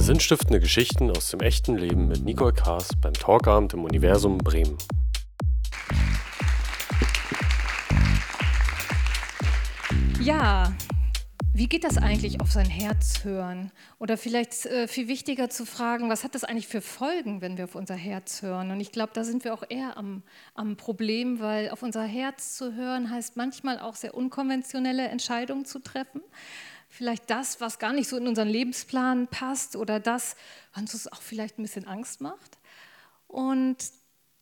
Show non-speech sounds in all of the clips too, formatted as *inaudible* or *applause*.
Sinnstiftende Geschichten aus dem echten Leben mit Nicole Kaas beim Talkabend im Universum Bremen. Ja, wie geht das eigentlich auf sein Herz hören? Oder vielleicht äh, viel wichtiger zu fragen, was hat das eigentlich für Folgen, wenn wir auf unser Herz hören? Und ich glaube, da sind wir auch eher am, am Problem, weil auf unser Herz zu hören heißt manchmal auch sehr unkonventionelle Entscheidungen zu treffen. Vielleicht das, was gar nicht so in unseren Lebensplan passt oder das, was uns auch vielleicht ein bisschen Angst macht. Und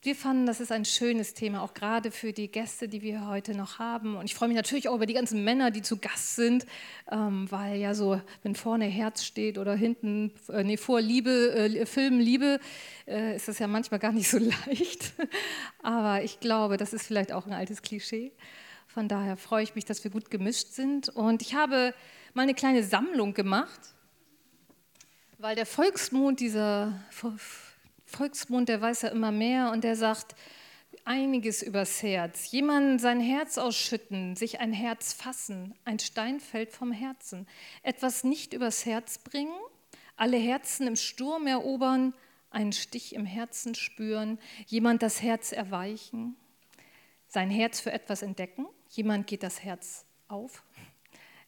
wir fanden, das ist ein schönes Thema, auch gerade für die Gäste, die wir heute noch haben. Und ich freue mich natürlich auch über die ganzen Männer, die zu Gast sind, ähm, weil ja so, wenn vorne Herz steht oder hinten, äh, nee, vor Liebe, äh, Film Liebe, äh, ist das ja manchmal gar nicht so *laughs* leicht. Aber ich glaube, das ist vielleicht auch ein altes Klischee. Von daher freue ich mich, dass wir gut gemischt sind. Und ich habe mal eine kleine Sammlung gemacht, weil der Volksmond dieser Volksmund, der weiß ja immer mehr und der sagt einiges übers Herz. Jemand sein Herz ausschütten, sich ein Herz fassen, ein Stein fällt vom Herzen. Etwas nicht übers Herz bringen, alle Herzen im Sturm erobern, einen Stich im Herzen spüren, jemand das Herz erweichen, sein Herz für etwas entdecken, jemand geht das Herz auf,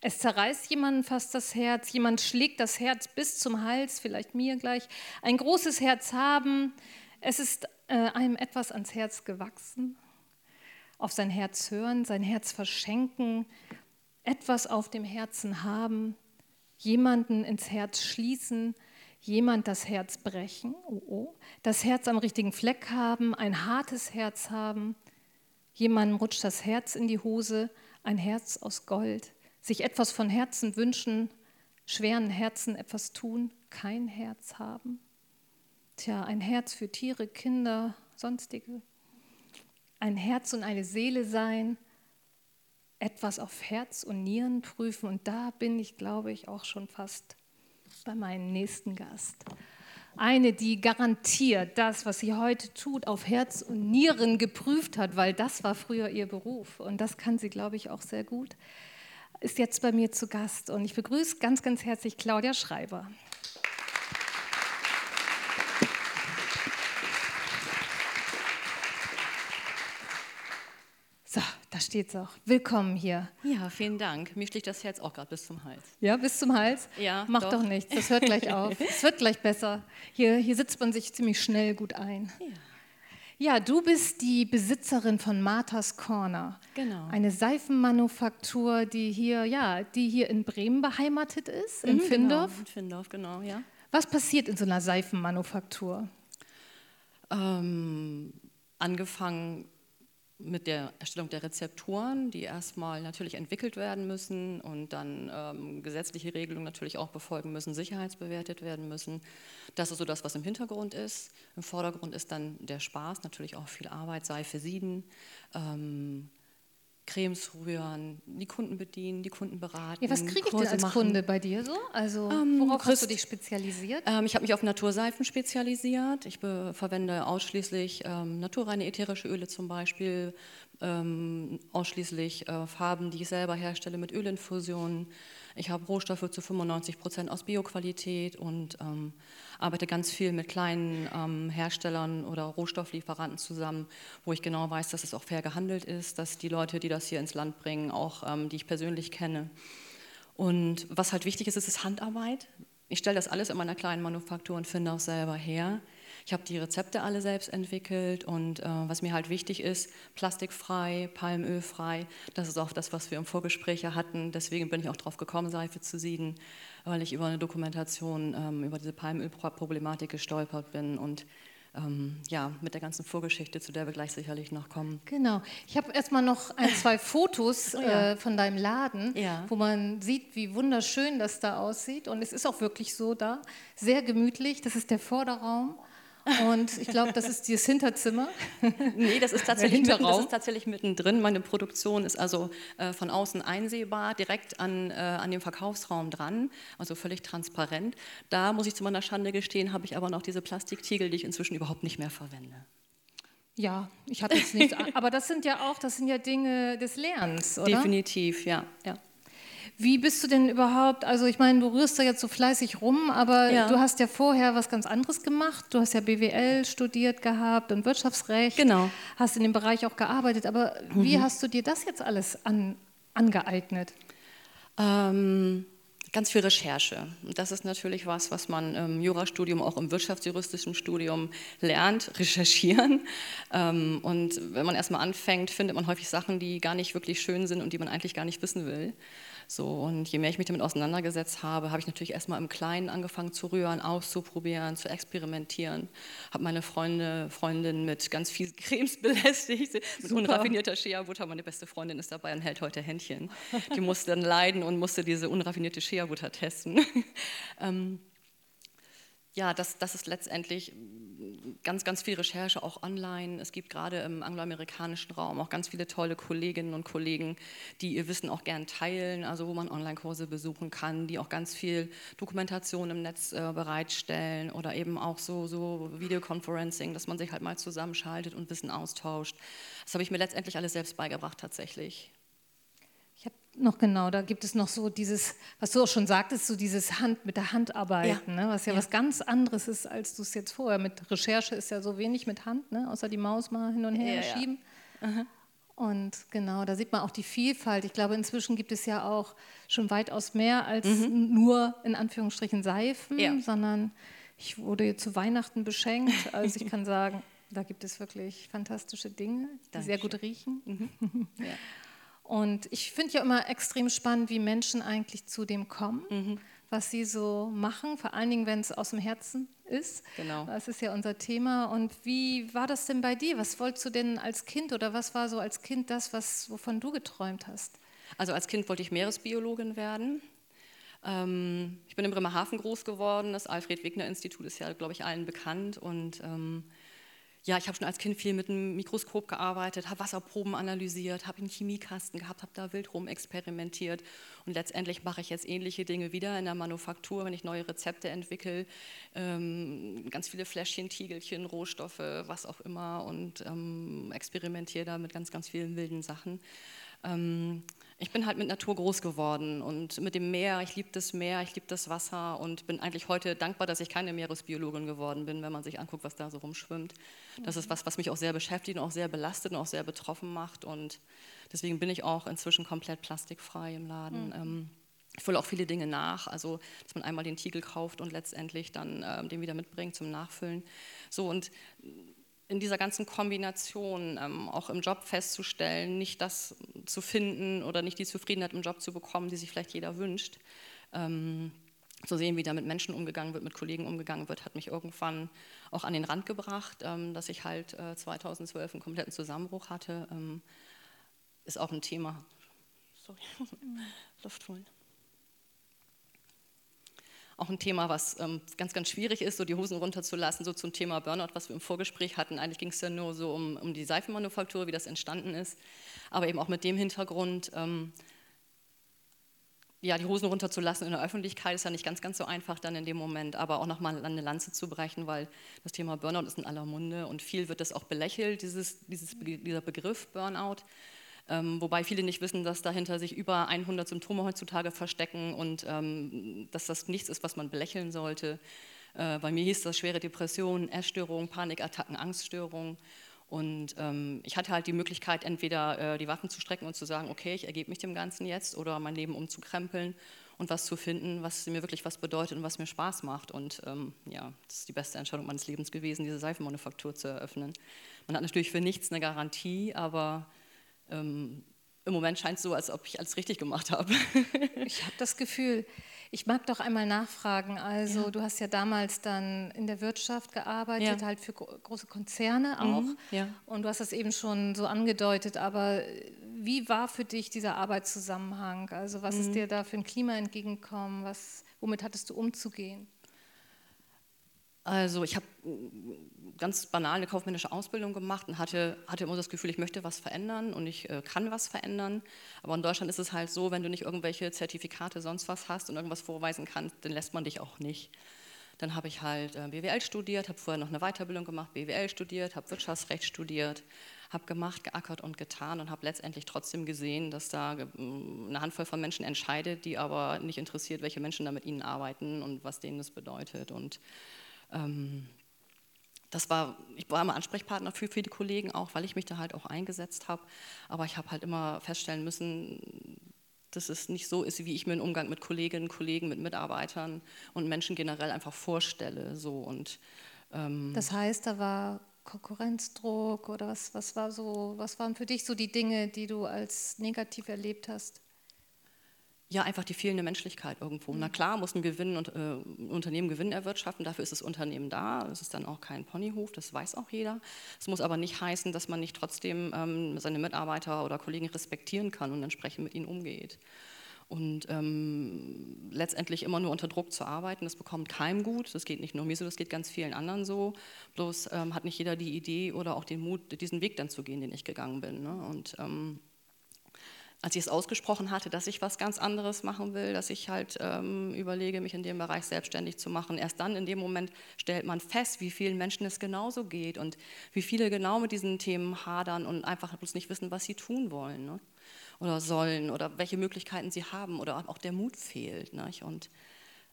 es zerreißt jemanden fast das Herz, jemand schlägt das Herz bis zum Hals, vielleicht mir gleich. Ein großes Herz haben, es ist äh, einem etwas ans Herz gewachsen. Auf sein Herz hören, sein Herz verschenken, etwas auf dem Herzen haben, jemanden ins Herz schließen, jemand das Herz brechen, oh oh, das Herz am richtigen Fleck haben, ein hartes Herz haben, jemandem rutscht das Herz in die Hose, ein Herz aus Gold sich etwas von Herzen wünschen, schweren Herzen etwas tun, kein Herz haben. Tja, ein Herz für Tiere, Kinder, sonstige. Ein Herz und eine Seele sein, etwas auf Herz und Nieren prüfen. Und da bin ich, glaube ich, auch schon fast bei meinem nächsten Gast. Eine, die garantiert das, was sie heute tut, auf Herz und Nieren geprüft hat, weil das war früher ihr Beruf. Und das kann sie, glaube ich, auch sehr gut ist jetzt bei mir zu Gast und ich begrüße ganz, ganz herzlich Claudia Schreiber. So, da steht es auch. Willkommen hier. Ja, vielen Dank. Mir schlägt das Herz auch gerade bis zum Hals. Ja, bis zum Hals? Ja. Macht doch. doch nichts, das hört gleich auf. *laughs* es wird gleich besser. Hier, hier sitzt man sich ziemlich schnell gut ein. Ja. Ja, du bist die Besitzerin von Marthas Corner. Genau. Eine Seifenmanufaktur, die hier, ja, die hier in Bremen beheimatet ist, in mhm, Findorf. Genau, in Findorf, genau, ja. Was passiert in so einer Seifenmanufaktur? Ähm, angefangen mit der Erstellung der Rezepturen, die erstmal natürlich entwickelt werden müssen und dann ähm, gesetzliche Regelungen natürlich auch befolgen müssen, sicherheitsbewertet werden müssen. Das ist so das, was im Hintergrund ist. Im Vordergrund ist dann der Spaß, natürlich auch viel Arbeit, Seife sieden, ähm, Cremes rühren, die Kunden bedienen, die Kunden beraten. Ja, was kriege ich denn als machen. Kunde bei dir so? Also ähm, worauf kriegst, hast du dich spezialisiert? Ähm, ich habe mich auf Naturseifen spezialisiert. Ich verwende ausschließlich ähm, naturreine ätherische Öle zum Beispiel, ähm, ausschließlich äh, Farben, die ich selber herstelle mit Ölinfusionen. Ich habe Rohstoffe zu 95 Prozent aus Bioqualität und ähm, arbeite ganz viel mit kleinen ähm, Herstellern oder Rohstofflieferanten zusammen, wo ich genau weiß, dass es auch fair gehandelt ist, dass die Leute, die das hier ins Land bringen, auch ähm, die ich persönlich kenne. Und was halt wichtig ist, ist, ist Handarbeit. Ich stelle das alles in meiner kleinen Manufaktur und finde auch selber her. Ich habe die Rezepte alle selbst entwickelt und äh, was mir halt wichtig ist, plastikfrei, palmölfrei. Das ist auch das, was wir im Vorgespräch hatten. Deswegen bin ich auch darauf gekommen, Seife zu sieden, weil ich über eine Dokumentation ähm, über diese Palmölproblematik gestolpert bin und ähm, ja, mit der ganzen Vorgeschichte, zu der wir gleich sicherlich noch kommen. Genau. Ich habe erstmal noch ein, zwei *laughs* Fotos oh ja. äh, von deinem Laden, ja. wo man sieht, wie wunderschön das da aussieht. Und es ist auch wirklich so da. Sehr gemütlich. Das ist der Vorderraum. Und ich glaube, das ist dieses Hinterzimmer. nee, das ist, *laughs* tatsächlich mitten, das ist tatsächlich mittendrin. Meine Produktion ist also äh, von außen einsehbar, direkt an, äh, an dem Verkaufsraum dran, also völlig transparent. Da muss ich zu meiner Schande gestehen, habe ich aber noch diese Plastiktiegel, die ich inzwischen überhaupt nicht mehr verwende. Ja, ich habe jetzt nichts. aber das sind ja auch, das sind ja Dinge des Lernens, oder? Definitiv, ja. ja. Wie bist du denn überhaupt, also ich meine, du rührst da jetzt so fleißig rum, aber Ja. du hast ja vorher was ganz anderes gemacht. Du hast ja BWL studiert gehabt und Wirtschaftsrecht. Genau. Hast in dem Bereich auch gearbeitet. Aber wie hast du dir das jetzt alles an, angeeignet? Ähm, ganz viel Recherche. Und das ist natürlich was, was man im Jurastudium, auch im wirtschaftsjuristischen Studium lernt, *laughs* recherchieren. Ähm, und wenn man erstmal anfängt, findet man häufig Sachen, die gar nicht wirklich schön sind und die man eigentlich gar nicht wissen will. So, und je mehr ich mich damit auseinandergesetzt habe, habe ich natürlich erstmal im Kleinen angefangen zu rühren, auszuprobieren, zu experimentieren. Habe meine Freunde, Freundin mit ganz viel Cremes *laughs* belästigt, mit unraffinierter Shea-Butter. Meine beste Freundin ist dabei und hält heute Händchen. Die musste dann leiden und musste diese unraffinierte Shea-Butter testen. *laughs* ähm, ja, das, das ist letztendlich ganz, ganz viel Recherche, auch online. Es gibt gerade im angloamerikanischen Raum auch ganz viele tolle Kolleginnen und Kollegen, die ihr Wissen auch gern teilen, also wo man Online-Kurse besuchen kann, die auch ganz viel Dokumentation im Netz äh, bereitstellen oder eben auch so, so Videoconferencing, dass man sich halt mal zusammenschaltet und Wissen austauscht. Das habe ich mir letztendlich alles selbst beigebracht tatsächlich. Noch genau, da gibt es noch so dieses, was du auch schon sagtest, so dieses Hand mit der Hand arbeiten, ne? was ja, Ja. was ganz anderes ist, als du es jetzt vorher mit Recherche ist ja so wenig mit Hand, ne? außer die Maus mal hin und her Ja, ja. schieben. Und genau, da sieht man auch die Vielfalt. Ich glaube, inzwischen gibt es ja auch schon weitaus mehr als nur in Anführungsstrichen Seifen, Mhm. Ja. sondern ich wurde zu Weihnachten beschenkt. Also ich kann *laughs* sagen, da gibt es wirklich fantastische Dinge, die sehr gut riechen. *laughs* Ja. Und ich finde ja immer extrem spannend, wie Menschen eigentlich zu dem kommen, Mhm. was sie so machen, vor allen Dingen, wenn es aus dem Herzen ist. Genau. Das ist ja unser Thema. Und wie war das denn bei dir? Was wolltest du denn als Kind oder was war so als Kind das, was, wovon du geträumt hast? Also als Kind wollte ich Meeresbiologin werden. Ähm, ich bin in Bremerhaven groß geworden. Das Alfred-Wegener-Institut ist ja, glaube ich, allen bekannt. Und ähm, ja, ich habe schon als Kind viel mit einem Mikroskop gearbeitet, habe Wasserproben analysiert, habe einen Chemiekasten gehabt, habe da wild rum experimentiert. Und letztendlich mache ich jetzt ähnliche Dinge wieder in der Manufaktur, wenn ich neue Rezepte entwickle. Ähm, ganz viele Fläschchen, Tiegelchen, Rohstoffe, was auch immer. Und ähm, experimentiere da mit ganz, ganz vielen wilden Sachen. Ähm, ich bin halt mit Natur groß geworden und mit dem Meer. Ich liebe das Meer, ich liebe das Wasser und bin eigentlich heute dankbar, dass ich keine Meeresbiologin geworden bin, wenn man sich anguckt, was da so rumschwimmt. Das ist was, was mich auch sehr beschäftigt und auch sehr belastet und auch sehr betroffen macht. Und deswegen bin ich auch inzwischen komplett plastikfrei im Laden. Ähm, ich fülle auch viele Dinge nach, also dass man einmal den Tiegel kauft und letztendlich dann ähm, den wieder mitbringt zum Nachfüllen. So und in dieser ganzen Kombination ähm, auch im Job festzustellen, nicht das zu finden oder nicht die Zufriedenheit im Job zu bekommen, die sich vielleicht jeder wünscht. Ähm, zu sehen, wie da mit Menschen umgegangen wird, mit Kollegen umgegangen wird, hat mich irgendwann auch an den Rand gebracht, ähm, dass ich halt äh, 2012 einen kompletten Zusammenbruch hatte. Ähm, ist auch ein Thema. Sorry, *laughs* Luft holen auch ein Thema, was ähm, ganz, ganz schwierig ist, so die Hosen runterzulassen, so zum Thema Burnout, was wir im Vorgespräch hatten. Eigentlich ging es ja nur so um, um die Seifenmanufaktur, wie das entstanden ist, aber eben auch mit dem Hintergrund, ähm, ja, die Hosen runterzulassen in der Öffentlichkeit ist ja nicht ganz, ganz so einfach dann in dem Moment, aber auch nochmal eine Lanze zu brechen, weil das Thema Burnout ist in aller Munde und viel wird das auch belächelt, dieses, dieses, dieser Begriff Burnout. Ähm, wobei viele nicht wissen, dass dahinter sich über 100 Symptome heutzutage verstecken und ähm, dass das nichts ist, was man belächeln sollte. Äh, bei mir hieß das schwere Depressionen, Essstörungen, Panikattacken, Angststörungen. Und ähm, ich hatte halt die Möglichkeit, entweder äh, die Waffen zu strecken und zu sagen, okay, ich ergebe mich dem Ganzen jetzt oder mein Leben umzukrempeln und was zu finden, was mir wirklich was bedeutet und was mir Spaß macht. Und ähm, ja, das ist die beste Entscheidung meines Lebens gewesen, diese Seifenmanufaktur zu eröffnen. Man hat natürlich für nichts eine Garantie, aber ähm, im Moment scheint es so, als ob ich alles richtig gemacht habe. *laughs* Ich habe das Gefühl, ich mag doch einmal nachfragen. Also, Ja. du hast ja damals dann in der Wirtschaft gearbeitet, Ja. halt für gro große Konzerne auch. Mhm, ja. Und du hast das eben schon so angedeutet, aber wie war für dich dieser Arbeitszusammenhang? Also, was Mhm. ist dir da für ein Klima entgegengekommen? Was, womit hattest du umzugehen? Also ich habe mm, ganz banal eine kaufmännische Ausbildung gemacht und hatte, hatte immer das Gefühl, ich möchte was verändern und ich äh, kann was verändern. Aber in Deutschland ist es halt so, wenn du nicht irgendwelche Zertifikate, sonst was hast und irgendwas vorweisen kannst, dann lässt man dich auch nicht. Dann habe ich halt äh, BWL studiert, habe vorher noch eine Weiterbildung gemacht, BWL studiert, habe Wirtschaftsrecht studiert, habe gemacht, geackert und getan und habe letztendlich trotzdem gesehen, dass da eine Handvoll von Menschen entscheidet, die aber nicht interessiert, welche Menschen da mit ihnen arbeiten und was denen das bedeutet. Und ähm, das war, ich war immer Ansprechpartner für viele Kollegen auch, weil ich mich da halt auch eingesetzt habe. Aber ich habe halt immer feststellen müssen, dass es nicht so ist, wie ich mir einen Umgang mit Kolleginnen, Kollegen, mit Mitarbeitern und Menschen generell einfach vorstelle. So und, ähm das heißt, da war Konkurrenzdruck oder was, was, war so, was waren für dich so die Dinge, die du als negativ erlebt hast? Ja, einfach die fehlende Menschlichkeit irgendwo. Mhm. Na klar, muss ein, Gewinn und, äh, ein Unternehmen Gewinn erwirtschaften, dafür ist das Unternehmen da. Es ist dann auch kein Ponyhof, das weiß auch jeder. Es muss aber nicht heißen, dass man nicht trotzdem ähm, seine Mitarbeiter oder Kollegen respektieren kann und entsprechend mit ihnen umgeht. Und ähm, letztendlich immer nur unter Druck zu arbeiten, das bekommt keinem gut. Das geht nicht nur mir so, das geht ganz vielen anderen so. Bloß ähm, hat nicht jeder die Idee oder auch den Mut, diesen Weg dann zu gehen, den ich gegangen bin. Ne? Und ähm, als ich es ausgesprochen hatte, dass ich was ganz anderes machen will, dass ich halt ähm, überlege, mich in dem Bereich selbstständig zu machen. Erst dann in dem Moment stellt man fest, wie vielen Menschen es genauso geht und wie viele genau mit diesen Themen hadern und einfach bloß nicht wissen, was sie tun wollen ne? oder sollen oder welche Möglichkeiten sie haben oder auch der Mut fehlt. Ne? Und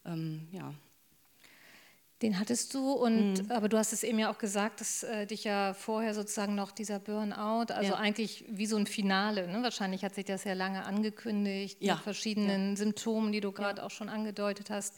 ähm, ja. Den hattest du und mhm. aber du hast es eben ja auch gesagt, dass äh, dich ja vorher sozusagen noch dieser Burnout, also ja. eigentlich wie so ein Finale. Ne? Wahrscheinlich hat sich das ja lange angekündigt ja. mit verschiedenen ja. Symptomen, die du gerade auch schon angedeutet hast.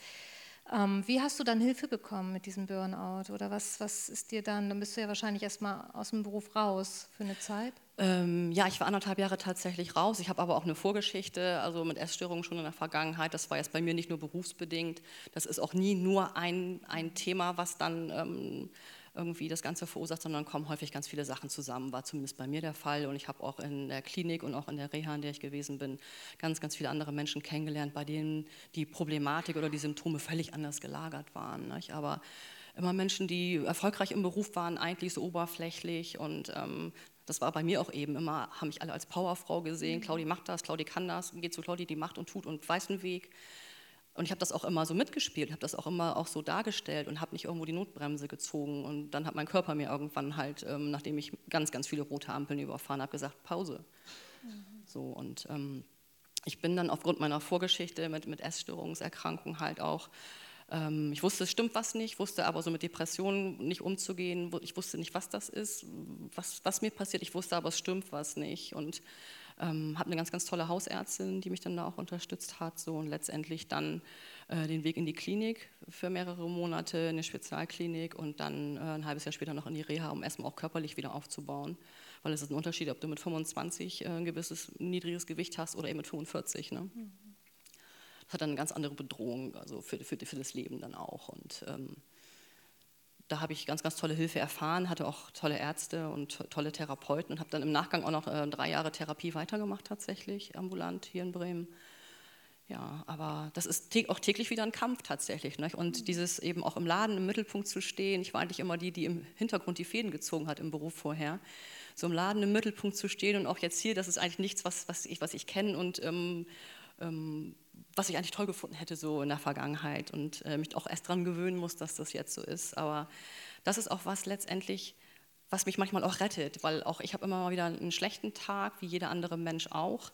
Ähm, wie hast du dann Hilfe bekommen mit diesem Burnout? Oder was, was ist dir dann, dann bist du ja wahrscheinlich erstmal aus dem Beruf raus für eine Zeit? Ähm, ja, ich war anderthalb Jahre tatsächlich raus. Ich habe aber auch eine Vorgeschichte, also mit Essstörungen schon in der Vergangenheit. Das war jetzt bei mir nicht nur berufsbedingt. Das ist auch nie nur ein, ein Thema, was dann ähm, irgendwie das Ganze verursacht, sondern kommen häufig ganz viele Sachen zusammen. War zumindest bei mir der Fall. Und ich habe auch in der Klinik und auch in der Reha, in der ich gewesen bin, ganz, ganz viele andere Menschen kennengelernt, bei denen die Problematik oder die Symptome völlig anders gelagert waren. Nicht? Aber immer Menschen, die erfolgreich im Beruf waren, eigentlich so oberflächlich und ähm, das war bei mir auch eben immer, haben mich alle als Powerfrau gesehen. Mhm. Claudi macht das, Claudi kann das, geht zu Claudi, die macht und tut und weiß den Weg. Und ich habe das auch immer so mitgespielt, habe das auch immer auch so dargestellt und habe nicht irgendwo die Notbremse gezogen. Und dann hat mein Körper mir irgendwann halt, ähm, nachdem ich ganz, ganz viele rote Ampeln überfahren habe, gesagt, Pause. Mhm. So, und ähm, ich bin dann aufgrund meiner Vorgeschichte mit, mit Essstörungserkrankung halt auch ähm, ich wusste, es stimmt was nicht, wusste aber so mit Depressionen nicht umzugehen. Ich wusste nicht, was das ist, was, was mir passiert. Ich wusste aber, es stimmt was nicht. Und ähm, habe eine ganz, ganz tolle Hausärztin, die mich dann da auch unterstützt hat. So, und letztendlich dann äh, den Weg in die Klinik für mehrere Monate, in eine Spezialklinik und dann äh, ein halbes Jahr später noch in die Reha, um erstmal auch körperlich wieder aufzubauen. Weil es ist ein Unterschied, ob du mit 25 äh, ein gewisses niedriges Gewicht hast oder eben mit 45. Ne? Mhm das hat dann eine ganz andere Bedrohung, also für, für, für das Leben dann auch. Und ähm, da habe ich ganz, ganz tolle Hilfe erfahren, hatte auch tolle Ärzte und tolle Therapeuten und habe dann im Nachgang auch noch äh, drei Jahre Therapie weitergemacht, tatsächlich, ambulant hier in Bremen. Ja, aber das ist auch täglich wieder ein Kampf tatsächlich. Nicht? Und mhm. dieses eben auch im Laden im Mittelpunkt zu stehen, ich war eigentlich immer die, die im Hintergrund die Fäden gezogen hat im Beruf vorher. So im Laden im Mittelpunkt zu stehen und auch jetzt hier, das ist eigentlich nichts, was, was ich, was ich kenne und ähm, ähm, was ich eigentlich toll gefunden hätte so in der Vergangenheit und äh, mich auch erst daran gewöhnen muss, dass das jetzt so ist. Aber das ist auch was letztendlich, was mich manchmal auch rettet, weil auch ich habe immer mal wieder einen schlechten Tag, wie jeder andere Mensch auch.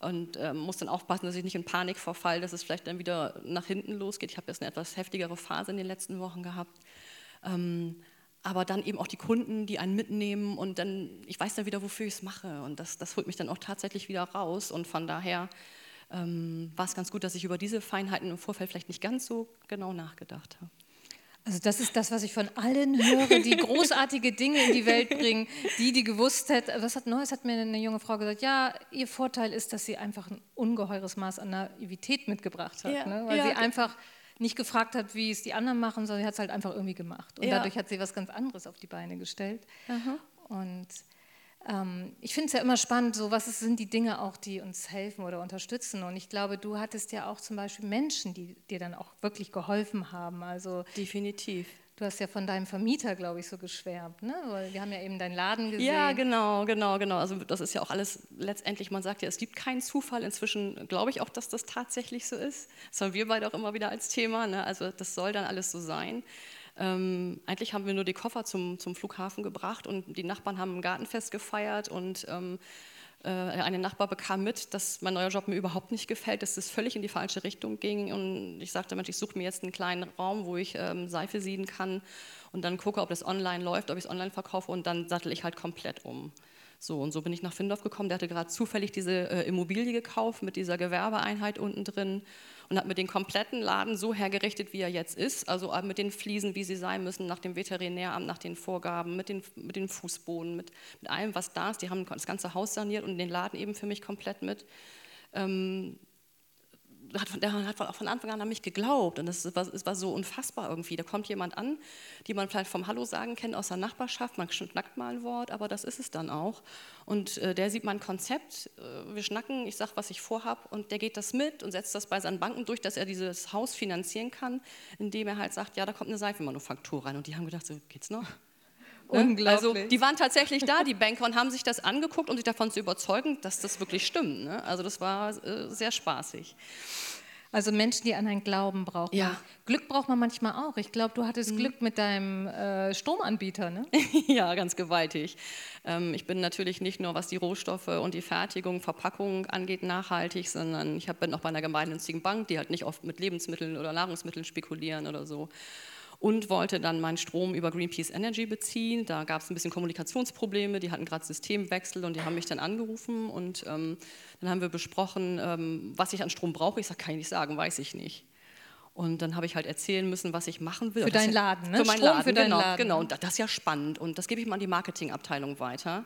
Und äh, muss dann aufpassen, dass ich nicht in Panik verfalle, dass es vielleicht dann wieder nach hinten losgeht. Ich habe jetzt eine etwas heftigere Phase in den letzten Wochen gehabt. Ähm, aber dann eben auch die Kunden, die einen mitnehmen und dann, ich weiß dann wieder, wofür ich es mache. Und das, das holt mich dann auch tatsächlich wieder raus. Und von daher ähm, war es ganz gut, dass ich über diese Feinheiten im Vorfeld vielleicht nicht ganz so genau nachgedacht habe. Also das ist das, was ich von allen höre, die *laughs* großartige Dinge in die Welt bringen, die, die gewusst hätten. Was hat Neues hat mir eine junge Frau gesagt, ja, ihr Vorteil ist, dass sie einfach ein ungeheures Maß an Naivität mitgebracht hat, ja, ne? weil ja, sie einfach nicht gefragt hat, wie es die anderen machen, sondern sie hat es halt einfach irgendwie gemacht. Und ja. dadurch hat sie was ganz anderes auf die Beine gestellt. Aha. Und ähm, ich finde es ja immer spannend, so was sind die Dinge auch, die uns helfen oder unterstützen. Und ich glaube, du hattest ja auch zum Beispiel Menschen, die dir dann auch wirklich geholfen haben. Also definitiv. Du hast ja von deinem Vermieter, glaube ich, so geschwärmt, ne? Weil wir haben ja eben deinen Laden gesehen. Ja, genau, genau, genau. Also das ist ja auch alles letztendlich, man sagt ja, es gibt keinen Zufall. Inzwischen glaube ich auch, dass das tatsächlich so ist. Das haben wir beide auch immer wieder als Thema. Ne? Also das soll dann alles so sein. Ähm, eigentlich haben wir nur die Koffer zum, zum Flughafen gebracht und die Nachbarn haben ein Gartenfest gefeiert und ähm, äh, ein Nachbar bekam mit, dass mein neuer Job mir überhaupt nicht gefällt, dass es völlig in die falsche Richtung ging und ich sagte, Mensch, ich suche mir jetzt einen kleinen Raum, wo ich ähm, Seife sieden kann und dann gucke, ob das online läuft, ob ich es online verkaufe und dann sattel ich halt komplett um. So, und so bin ich nach Findorf gekommen. Der hatte gerade zufällig diese äh, Immobilie gekauft mit dieser Gewerbeeinheit unten drin und hat mir den kompletten Laden so hergerichtet, wie er jetzt ist. Also äh, mit den Fliesen, wie sie sein müssen, nach dem Veterinäramt, nach den Vorgaben, mit, den, mit dem Fußboden, mit, mit allem, was da ist. Die haben das ganze Haus saniert und den Laden eben für mich komplett mit. Ähm, hat, der hat von Anfang an an mich geglaubt und es war, es war so unfassbar irgendwie. Da kommt jemand an, die man vielleicht vom Hallo sagen kennt aus der Nachbarschaft, man schnackt mal ein Wort, aber das ist es dann auch. Und äh, der sieht mein Konzept, äh, wir schnacken, ich sage, was ich vorhabe und der geht das mit und setzt das bei seinen Banken durch, dass er dieses Haus finanzieren kann, indem er halt sagt, ja, da kommt eine Seifenmanufaktur rein. Und die haben gedacht, so geht's noch? Ne? Unglaublich. Also die waren tatsächlich da, die Banker, und haben sich das angeguckt, um sich davon zu überzeugen, dass das wirklich stimmt. Ne? Also das war äh, sehr spaßig. Also Menschen, die an ein Glauben brauchen. Ja. Glück braucht man manchmal auch. Ich glaube, du hattest mhm. Glück mit deinem äh, Stromanbieter, ne? *laughs* ja, ganz gewaltig. Ähm, ich bin natürlich nicht nur, was die Rohstoffe und die Fertigung, Verpackung angeht, nachhaltig, sondern ich hab, bin auch bei einer gemeinnützigen Bank, die halt nicht oft mit Lebensmitteln oder Nahrungsmitteln spekulieren oder so und wollte dann meinen Strom über Greenpeace Energy beziehen. Da gab es ein bisschen Kommunikationsprobleme, die hatten gerade Systemwechsel und die haben mich dann angerufen und ähm, dann haben wir besprochen, ähm, was ich an Strom brauche. Ich sage, kann ich nicht sagen, weiß ich nicht. Und dann habe ich halt erzählen müssen, was ich machen will. Für deinen Laden, ne? Für meinen Laden, für deinen genau, Laden. Genau, und das ist ja spannend. Und das gebe ich mal an die Marketingabteilung weiter.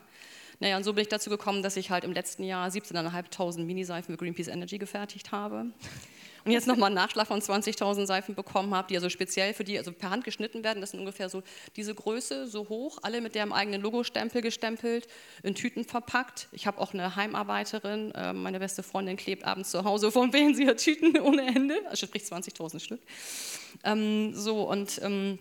Naja, und so bin ich dazu gekommen, dass ich halt im letzten Jahr 17.500 Miniseifen für Greenpeace Energy gefertigt habe und jetzt nochmal einen Nachschlag von 20.000 Seifen bekommen habe, die also speziell für die, also per Hand geschnitten werden. Das sind ungefähr so diese Größe, so hoch, alle mit deren eigenen Logostempel gestempelt, in Tüten verpackt. Ich habe auch eine Heimarbeiterin, äh, meine beste Freundin klebt abends zu Hause von wem sie hat Tüten *laughs* ohne Ende, also sprich 20.000 Stück. Ähm, so und ähm,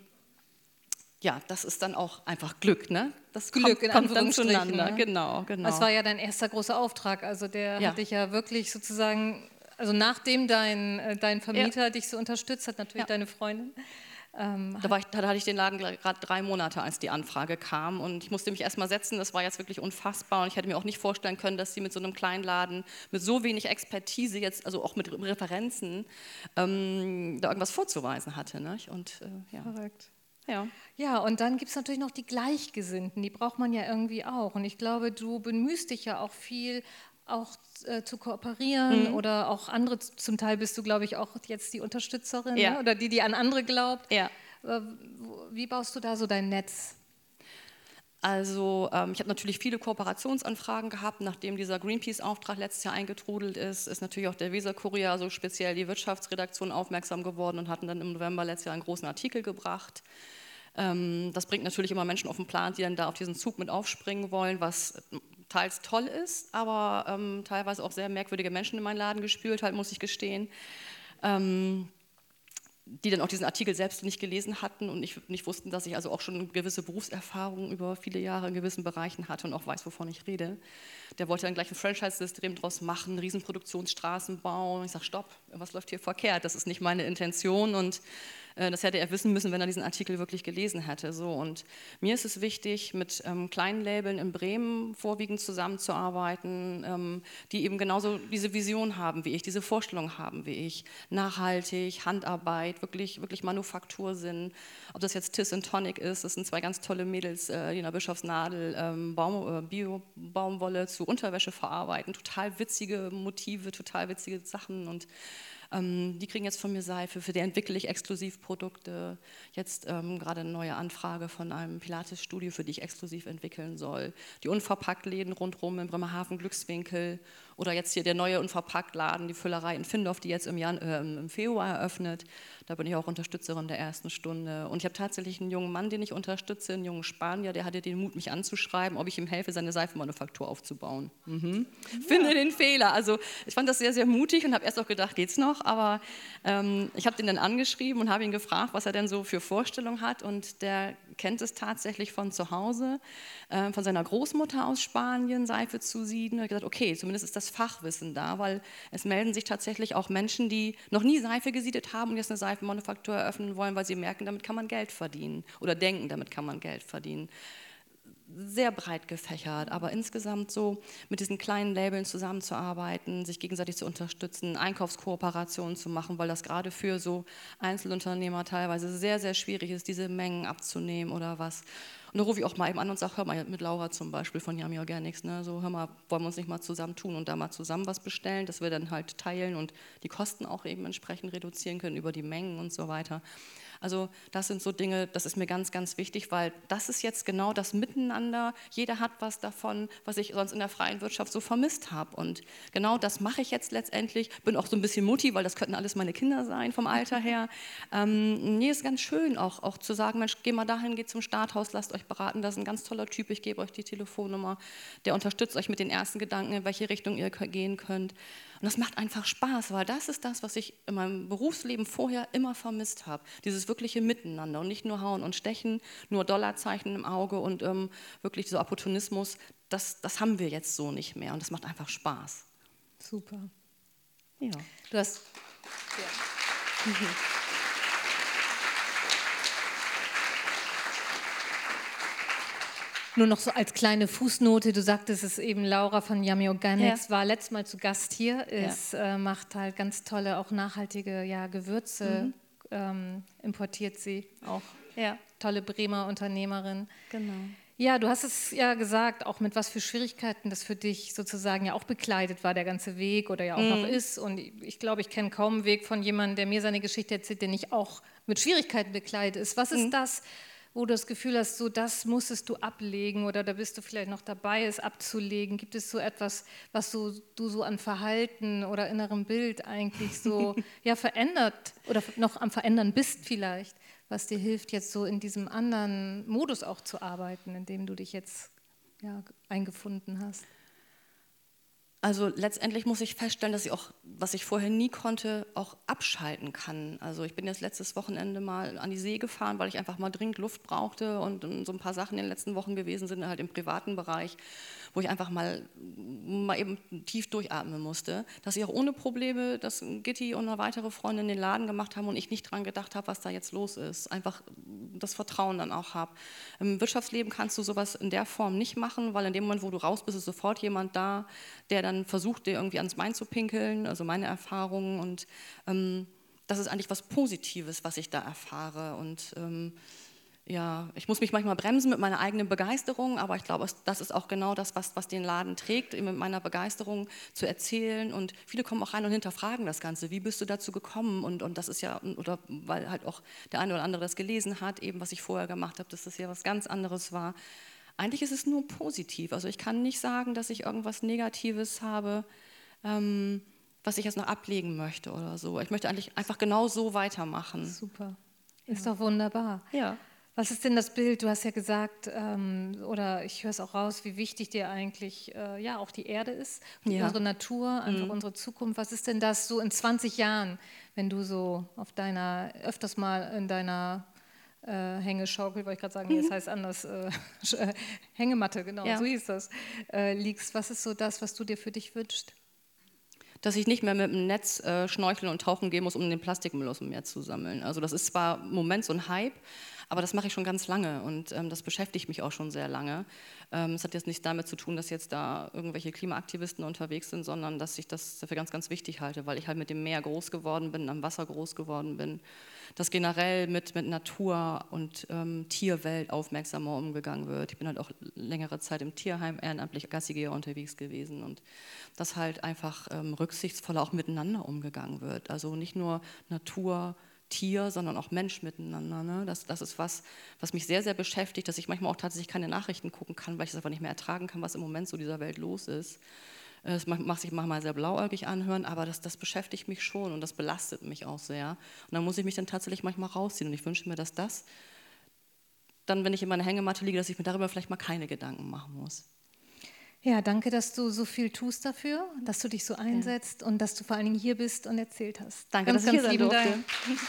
ja, das ist dann auch einfach Glück, ne? Das Glück kommt, in kommt dann zueinander. Ne? Genau, genau. Das war ja dein erster großer Auftrag, also der ja. hat dich ja wirklich sozusagen also nachdem dein, äh, dein Vermieter ja. dich so unterstützt hat, natürlich ja. deine Freundin. Ähm, da, ich, da, hatte ich den Laden gerade drei Monate, als die Anfrage kam. Und ich musste mich erstmal setzen. Das war jetzt wirklich unfassbar. Und ich hätte mir auch nicht vorstellen können, dass sie mit so einem kleinen Laden, mit so wenig Expertise, jetzt, also auch mit Referenzen, ähm, da irgendwas vorzuweisen hatte. Ne? Und, äh, ja. Verrückt. Ja. ja, und dann gibt es natürlich noch die Gleichgesinnten, die braucht man ja irgendwie auch. Und ich glaube, du bemühst dich ja auch viel, auch äh, zu kooperieren mhm. oder auch andere, zum Teil bist du, glaube ich, auch jetzt die Unterstützerin ja. ne? oder die, die an andere glaubt. Ja. Äh, wie baust du da so dein Netz? Also ähm, ich habe natürlich viele Kooperationsanfragen gehabt, nachdem dieser Greenpeace-Auftrag letztes Jahr eingetrudelt ist, ist natürlich auch der Weser-Kurier, also speziell die Wirtschaftsredaktion, aufmerksam geworden und hatten dann im November letztes Jahr einen großen Artikel gebracht. Ähm, das bringt natürlich immer Menschen auf den Plan, die dann da auf diesen Zug mit aufspringen wollen, was teils toll ist, aber ähm, teilweise auch sehr merkwürdige Menschen in meinen Laden gespült, halt, muss ich gestehen. Ähm, die dann auch diesen Artikel selbst nicht gelesen hatten und nicht, nicht wussten, dass ich also auch schon gewisse Berufserfahrung über viele Jahre in gewissen Bereichen hatte und auch weiß, wovon ich rede. Der wollte dann gleich ein Franchise-System draus machen, Riesenproduktionsstraßen bauen. Ich sage, stopp, was läuft hier verkehrt? Das ist nicht meine Intention und das hätte er wissen müssen, wenn er diesen Artikel wirklich gelesen hätte. So, und mir ist es wichtig, mit ähm, kleinen Labeln in Bremen vorwiegend zusammenzuarbeiten, ähm, die eben genauso diese Vision haben wie ich, diese Vorstellung haben wie ich. Nachhaltig, Handarbeit, wirklich, wirklich Manufaktur sind. Ob das jetzt Tis und Tonic ist, das sind zwei ganz tolle Mädels, äh, die in der Bischofsnadel ähm, Baum, äh, Bio-Baumwolle zu Unterwäsche verarbeiten. Total witzige Motive, total witzige Sachen und ähm, die kriegen jetzt von mir Seife, für die entwickle ich Exklusivprodukte. Jetzt ähm, gerade eine neue Anfrage von einem Pilates-Studio, für die ich exklusiv entwickeln soll. Die Unverpacktläden rundherum in Bremerhaven, Glückswinkel oder jetzt hier der neue Unverpacktladen, die Füllerei in Findorf, die jetzt im, Jan äh, im Februar eröffnet. Da bin ich auch Unterstützerin der ersten Stunde. Und ich habe tatsächlich einen jungen Mann, den ich unterstütze, einen jungen Spanier, der hatte den Mut, mich anzuschreiben, ob ich ihm helfe, seine Seifenmanufaktur aufzubauen. Mhm. Ja. Finde den Fehler. Also ich fand das sehr, sehr mutig und habe erst auch gedacht, geht's noch? Aber ähm, ich habe den dann angeschrieben und habe ihn gefragt, was er denn so für Vorstellungen hat. Und der kennt es tatsächlich von zu Hause, äh, von seiner Großmutter aus Spanien, Seife zu sieden. Und ich gesagt, okay, zumindest ist das Fachwissen da, weil es melden sich tatsächlich auch Menschen, die noch nie Seife gesiedet haben und jetzt eine Seife Seifenmanufaktur eröffnen wollen, weil sie merken, damit kann man Geld verdienen oder denken, damit kann man Geld verdienen sehr breit gefächert, aber insgesamt so mit diesen kleinen Labeln zusammenzuarbeiten, sich gegenseitig zu unterstützen, Einkaufskooperationen zu machen, weil das gerade für so Einzelunternehmer teilweise sehr, sehr schwierig ist, diese Mengen abzunehmen oder was. Und da rufe ich auch mal eben an und sage, hör mal, mit Laura zum Beispiel von Yummy Organics, ne, so hör mal, wollen wir uns nicht mal zusammen tun und da mal zusammen was bestellen, dass wir dann halt teilen und die Kosten auch eben entsprechend reduzieren können über die Mengen und so weiter. Also das sind so Dinge, das ist mir ganz, ganz wichtig, weil das ist jetzt genau das Miteinander. Jeder hat was davon, was ich sonst in der freien Wirtschaft so vermisst habe. Und genau das mache ich jetzt letztendlich. Bin auch so ein bisschen Mutti, weil das könnten alles meine Kinder sein vom Alter her. *laughs* Ähm, nee, ist ganz schön auch, auch zu sagen, Mensch, geh mal dahin, geht zum Starthaus, lasst euch beraten. Das ist ein ganz toller Typ, ich gebe euch die Telefonnummer. Der unterstützt euch mit den ersten Gedanken, in welche Richtung ihr gehen könnt. Und das macht einfach Spaß, weil das ist das, was ich in meinem Berufsleben vorher immer vermisst habe. Dieses wirkliche Miteinander und nicht nur hauen und stechen, nur Dollarzeichen im Auge und ähm, wirklich so Opportunismus. Das, das haben wir jetzt so nicht mehr und das macht einfach Spaß. Super. Ja. Du hast. Ja. *laughs* Nur noch so als kleine Fußnote, du sagtest es eben, Laura von Yummy Organics ja. war letztes Mal zu Gast hier, ist, ja. äh, macht halt ganz tolle, auch nachhaltige ja, Gewürze, mhm. ähm, importiert sie auch. Ja. Tolle Bremer Unternehmerin. Genau. Ja, du hast es ja gesagt, auch mit was für Schwierigkeiten das für dich sozusagen ja auch bekleidet war, der ganze Weg oder ja auch mhm. noch ist. Und ich glaube, ich kenne kaum einen Weg von jemandem, der mir seine Geschichte erzählt, der nicht auch mit Schwierigkeiten bekleidet ist. Was ist mhm. das, wo du das Gefühl hast, so das musstest du ablegen oder da bist du vielleicht noch dabei, es abzulegen? Gibt es so etwas, was so, du so an Verhalten oder innerem Bild eigentlich so *laughs* ja, verändert oder noch am Verändern bist vielleicht, was dir hilft, jetzt so in diesem anderen Modus auch zu arbeiten, in dem du dich jetzt ja, eingefunden hast? Also letztendlich muss ich feststellen, dass ich auch, was ich vorher nie konnte, auch abschalten kann. Also ich bin jetzt letztes Wochenende mal an die See gefahren, weil ich einfach mal dringend Luft brauchte und so ein paar Sachen in den letzten Wochen gewesen sind, halt im privaten Bereich wo ich einfach mal, mal eben tief durchatmen musste, dass ich auch ohne Probleme, dass Gitti und eine weitere Freundin den Laden gemacht haben und ich nicht dran gedacht habe, was da jetzt los ist. Einfach das Vertrauen dann auch habe. Im Wirtschaftsleben kannst du sowas in der Form nicht machen, weil in dem Moment, wo du raus bist, ist sofort jemand da, der dann versucht, dir irgendwie ans Bein zu pinkeln, also meine Erfahrungen und ähm, das ist eigentlich was Positives, was ich da erfahre und ähm, ja, ich muss mich manchmal bremsen mit meiner eigenen Begeisterung, aber ich glaube, das ist auch genau das, was, was den Laden trägt, mit meiner Begeisterung zu erzählen. Und viele kommen auch rein und hinterfragen das Ganze. Wie bist du dazu gekommen? Und, und das ist ja, oder weil halt auch der eine oder andere das gelesen hat, eben was ich vorher gemacht habe, dass das ja was ganz anderes war. Eigentlich ist es nur positiv. Also ich kann nicht sagen, dass ich irgendwas Negatives habe. Ähm, was ich jetzt noch ablegen möchte oder so. Ich möchte eigentlich einfach genau so weitermachen. Super. Ist ja. doch wunderbar. Ja. Was ist denn das Bild? Du hast ja gesagt, ähm, oder ich höre es auch raus, wie wichtig dir eigentlich äh, ja auch die Erde ist, ja. unsere Natur, einfach mhm. unsere Zukunft. Was ist denn das so in 20 Jahren, wenn du so auf deiner, öfters mal in deiner äh, Hängeschaukel, wollte ich gerade sagen, nee, das mhm. heißt anders, äh, *laughs* Hängematte, genau, ja. so hieß das, äh, liegst. Was ist so das, was du dir für dich wünschst? dass ich nicht mehr mit dem Netz äh, schnorcheln und tauchen gehen muss, um den Plastikmüll aus dem Meer zu sammeln. Also das ist zwar im Moment so ein Hype, aber das mache ich schon ganz lange und ähm, das beschäftigt mich auch schon sehr lange. Ähm, es hat jetzt nichts damit zu tun, dass jetzt da irgendwelche Klimaaktivisten unterwegs sind, sondern dass ich das dafür ganz, ganz wichtig halte, weil ich halt mit dem Meer groß geworden bin, am Wasser groß geworden bin, dass generell mit, mit Natur und ähm, Tierwelt aufmerksamer umgegangen wird. Ich bin halt auch längere Zeit im Tierheim ehrenamtlich Gassigeher unterwegs gewesen und dass halt einfach ähm, rücksichtsvoller auch miteinander umgegangen wird. Also nicht nur Natur, Tier, sondern auch Mensch miteinander. Ne? Das, das ist was, was mich sehr, sehr beschäftigt, dass ich manchmal auch tatsächlich keine Nachrichten gucken kann, weil ich es einfach nicht mehr ertragen kann, was im Moment so dieser Welt los ist. Es macht sich manchmal sehr blauäugig anhören, aber das, das beschäftigt mich schon und das belastet mich auch sehr. Und dann muss ich mich dann tatsächlich manchmal rausziehen. Und ich wünsche mir, dass das dann, wenn ich in meiner Hängematte liege, dass ich mir darüber vielleicht mal keine Gedanken machen muss. Ja, danke, dass du so viel tust dafür, dass du dich so einsetzt ja. und dass du vor allen Dingen hier bist und erzählt hast. Danke, ganz, dass ich hier sein durfte. Dank.